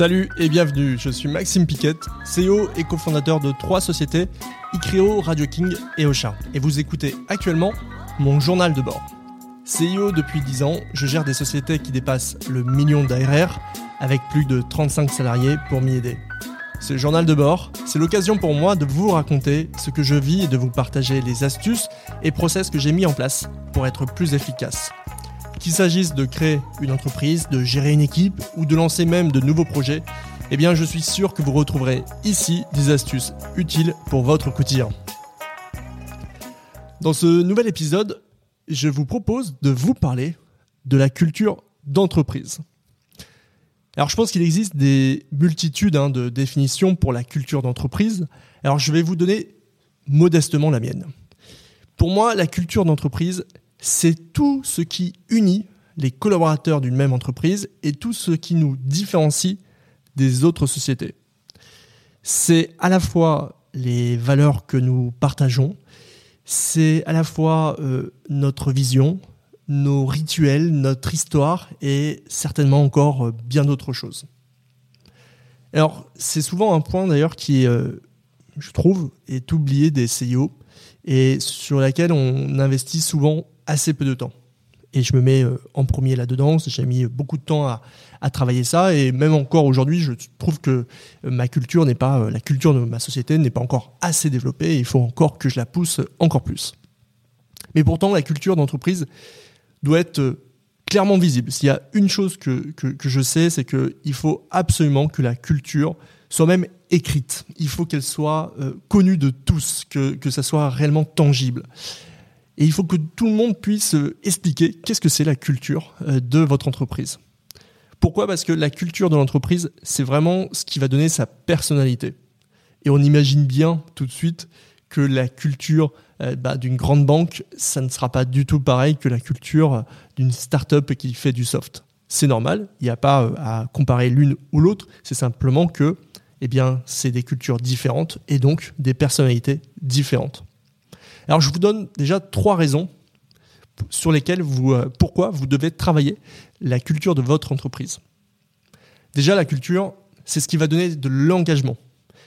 Salut et bienvenue, je suis Maxime Piquet, CEO et cofondateur de trois sociétés, Icrio, Radio King et Ocha. Et vous écoutez actuellement mon journal de bord. CEO depuis 10 ans, je gère des sociétés qui dépassent le million d'ARR avec plus de 35 salariés pour m'y aider. Ce journal de bord, c'est l'occasion pour moi de vous raconter ce que je vis et de vous partager les astuces et process que j'ai mis en place pour être plus efficace. Qu'il s'agisse de créer une entreprise, de gérer une équipe ou de lancer même de nouveaux projets, eh bien je suis sûr que vous retrouverez ici des astuces utiles pour votre quotidien. Dans ce nouvel épisode, je vous propose de vous parler de la culture d'entreprise. Alors je pense qu'il existe des multitudes hein, de définitions pour la culture d'entreprise. Alors je vais vous donner modestement la mienne. Pour moi, la culture d'entreprise, c'est tout ce qui unit les collaborateurs d'une même entreprise et tout ce qui nous différencie des autres sociétés. C'est à la fois les valeurs que nous partageons, c'est à la fois euh, notre vision, nos rituels, notre histoire et certainement encore euh, bien d'autres choses. Alors, c'est souvent un point d'ailleurs qui, euh, je trouve, est oublié des CIO et sur laquelle on investit souvent assez peu de temps. Et je me mets euh, en premier là-dedans. J'ai mis beaucoup de temps à, à, travailler ça. Et même encore aujourd'hui, je trouve que ma culture n'est pas, la culture de ma société n'est pas encore assez développée. il faut encore que je la pousse encore plus. Mais pourtant, la culture d'entreprise, doit être euh, clairement visible. S'il y a une chose que, que, je sais, c'est qu'il faut absolument que la culture soit même écrite. Il faut qu'elle soit euh, connue de tous, que, que ça soit réellement tangible. Et il faut que tout le monde puisse euh, expliquer qu'est-ce que c'est la culture de votre entreprise. Pourquoi? Parce que la culture de l'entreprise, c'est vraiment ce qui va donner sa personnalité. Et on imagine bien tout de suite que la culture euh, bah, d'une grande banque, ça ne sera pas du tout pareil que la culture d'une start-up qui fait du soft. C'est normal, il n'y a pas euh, à comparer l'une ou l'autre, c'est simplement que eh c'est des cultures différentes et donc des personnalités différentes. Alors je vous donne déjà trois raisons sur lesquelles vous, euh, pourquoi vous devez travailler la culture de votre entreprise. Déjà, la culture, c'est ce qui va donner de l'engagement.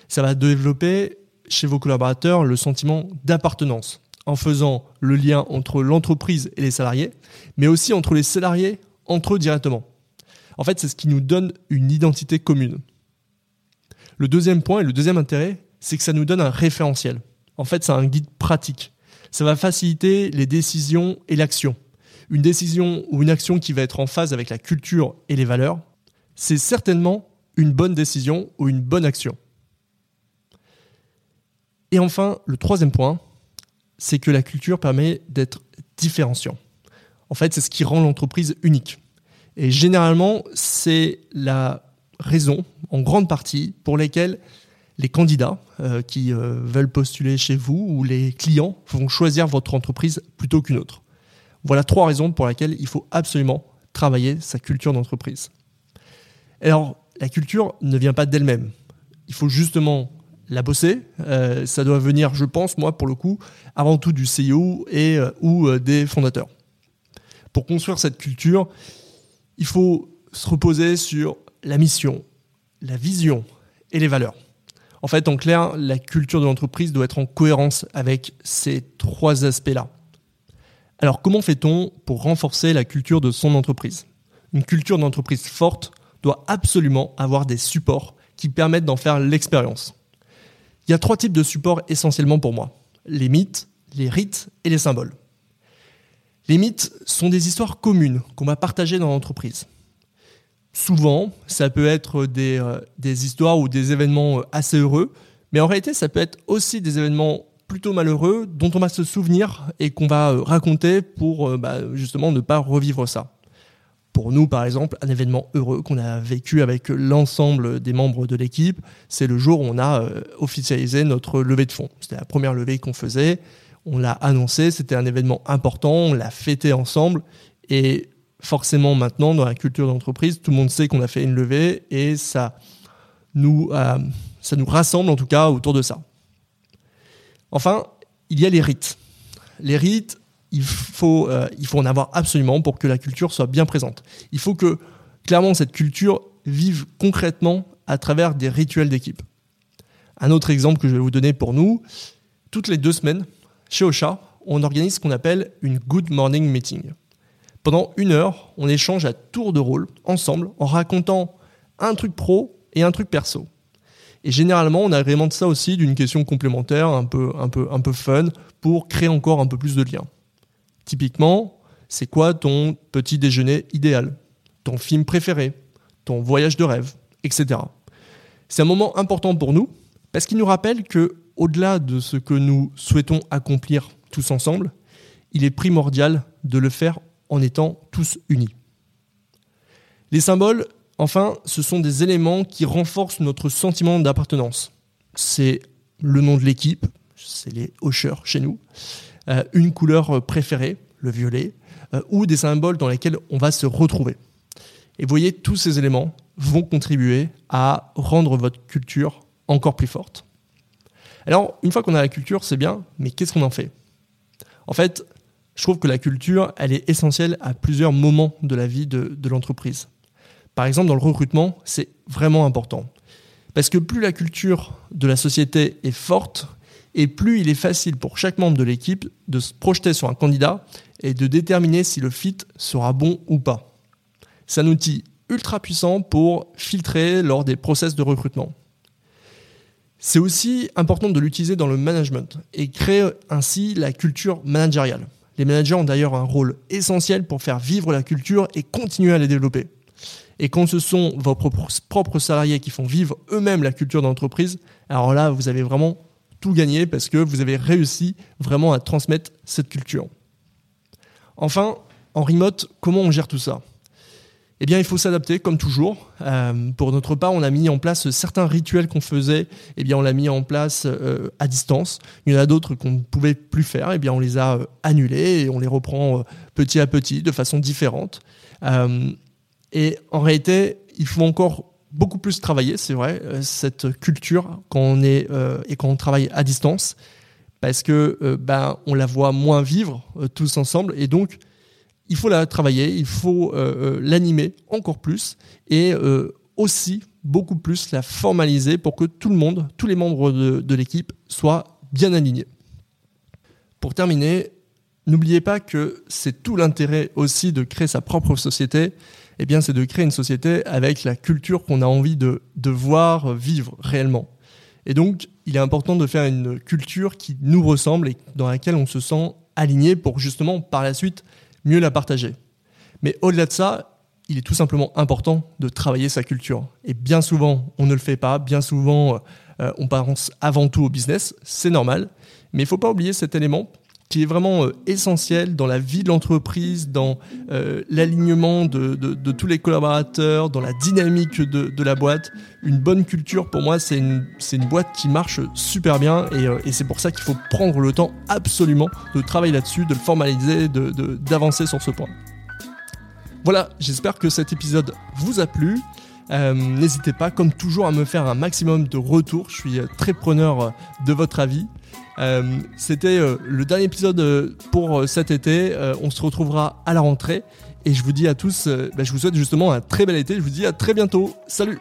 Ça va développer chez vos collaborateurs le sentiment d'appartenance en faisant le lien entre l'entreprise et les salariés, mais aussi entre les salariés entre eux directement. En fait, c'est ce qui nous donne une identité commune. Le deuxième point et le deuxième intérêt, c'est que ça nous donne un référentiel. En fait, c'est un guide pratique. Ça va faciliter les décisions et l'action. Une décision ou une action qui va être en phase avec la culture et les valeurs, c'est certainement une bonne décision ou une bonne action. Et enfin, le troisième point, c'est que la culture permet d'être différenciant. En fait, c'est ce qui rend l'entreprise unique. Et généralement, c'est la raison, en grande partie, pour laquelle les candidats euh, qui euh, veulent postuler chez vous ou les clients vont choisir votre entreprise plutôt qu'une autre. Voilà trois raisons pour lesquelles il faut absolument travailler sa culture d'entreprise. Alors, la culture ne vient pas d'elle-même. Il faut justement la bosser. Euh, ça doit venir, je pense, moi, pour le coup, avant tout du CEO ou des fondateurs. Pour construire cette culture, il faut se reposer sur la mission, la vision et les valeurs. En fait, en clair, la culture de l'entreprise doit être en cohérence avec ces trois aspects-là. Alors, comment fait-on pour renforcer la culture de son entreprise? Une culture d'entreprise forte doit absolument avoir des supports qui permettent d'en faire l'expérience. Il y a trois types de supports essentiellement pour moi. Les mythes, les rites et les symboles. Les mythes sont des histoires communes qu'on va partager dans l'entreprise. Souvent, ça peut être des, euh, histoires ou des événements euh, assez heureux, mais en réalité, ça peut être aussi des événements plutôt malheureux dont on va se souvenir et qu'on va euh, raconter pour bah, justement ne pas revivre ça pour nous, par exemple, un événement heureux qu'on a vécu avec l'ensemble des membres de l'équipe, c'est le jour où on a officialisé notre levée de fonds. C'était la première levée qu'on faisait. On l'a annoncé, c'était un événement important, on l'a fêté ensemble. Et forcément, maintenant, dans la culture d'entreprise, tout le monde sait qu'on a fait une levée et ça nous, euh, ça nous rassemble en tout cas autour de ça. Enfin, il y a les rites. Les rites, il faut, euh, il faut en avoir absolument pour que la culture soit bien présente. Il faut que, clairement, cette culture vivent concrètement à travers des rituels d'équipe. Un autre exemple que je vais vous donner pour nous, toutes les deux semaines, chez Ocha, on organise ce qu'on appelle une Good Morning Meeting. Pendant une heure, on échange à tour de rôle, ensemble, en racontant un truc pro et un truc perso. Et généralement, on agrémente ça aussi d'une question complémentaire, un peu, un, peu, un peu fun, pour créer encore un peu plus de liens. Typiquement, c'est quoi ton petit déjeuner idéal? Ton film préféré? Ton voyage de rêve? Etc. C'est un moment important pour nous, parce qu'il nous rappelle que, au-delà de ce que nous souhaitons accomplir tous ensemble, il est primordial de le faire en étant tous unis. Les symboles, enfin, ce sont des éléments qui renforcent notre sentiment d'appartenance. C'est le nom de l'équipe, c'est les hocheurs chez nous, euh, une couleur préférée, le violet, euh, ou des symboles dans lesquels on va se retrouver. Et vous voyez, tous ces éléments vont contribuer à rendre votre culture encore plus forte. Alors, une fois qu'on a la culture, c'est bien, mais qu'est-ce qu'on en fait? En fait, je trouve que la culture, elle est essentielle à plusieurs moments de la vie de, l'entreprise. Par exemple, dans le recrutement, c'est vraiment important. Parce que plus la culture de la société est forte, et plus il est facile pour chaque membre de l'équipe de se projeter sur un candidat et de déterminer si le fit sera bon ou pas. C'est un outil ultra puissant pour filtrer lors des process de recrutement. C'est aussi important de l'utiliser dans le management et créer ainsi la culture managériale. Les managers ont d'ailleurs un rôle essentiel pour faire vivre la culture et continuer à la développer. Et quand ce sont vos propres salariés qui font vivre eux-mêmes la culture d'entreprise, alors là, vous avez vraiment tout gagné parce que vous avez réussi vraiment à transmettre cette culture. Enfin, en remote, comment on gère tout ça? Eh bien, il faut s'adapter, comme toujours. Euh, pour notre part, on a mis en place certains rituels qu'on faisait. Eh bien, on l'a mis en place euh, à distance. Il y en a d'autres qu'on ne pouvait plus faire. Eh bien, on les a euh, annulés et on les reprend petit à petit, de façon différente. et en réalité, il faut encore beaucoup plus travailler, c'est vrai, cette culture quand on est et quand on travaille à distance, parce que ben on la voit moins vivre tous ensemble, et donc il faut la travailler, il faut euh, euh, l'animer encore plus et euh, aussi beaucoup plus la formaliser pour que tout le monde, tous les membres de, l'équipe soient bien alignés. Pour terminer, n'oubliez pas que c'est tout l'intérêt aussi de créer sa propre société. Eh bien, c'est de créer une société avec la culture qu'on a envie de, de voir vivre réellement. Et donc, il est important de faire une culture qui nous ressemble et dans laquelle on se sent aligné pour justement par la suite mieux la partager. Mais au-delà de ça, il est tout simplement important de travailler sa culture. Et bien souvent, on ne le fait pas, bien souvent, euh, on pense avant tout au business, c'est normal, mais il ne faut pas oublier cet élément qui est vraiment euh, essentiel dans la vie de l'entreprise, dans euh, l'alignement de, tous les collaborateurs, dans la dynamique de, la boîte. Une bonne culture, pour moi, c'est une, boîte qui marche super bien euh, et c'est pour ça qu'il faut prendre le temps absolument de travailler là-dessus, de le formaliser, d'avancer sur ce point. Voilà, j'espère que cet épisode vous a plu. N'hésitez pas, comme toujours, à me faire un maximum de retours. Je suis très preneur de votre avis. Euh, c'était euh, le dernier épisode euh, pour cet été. on se retrouvera à la rentrée. Et je vous dis à tous, bah, je vous souhaite justement un très bel été. Je vous dis à très bientôt. Salut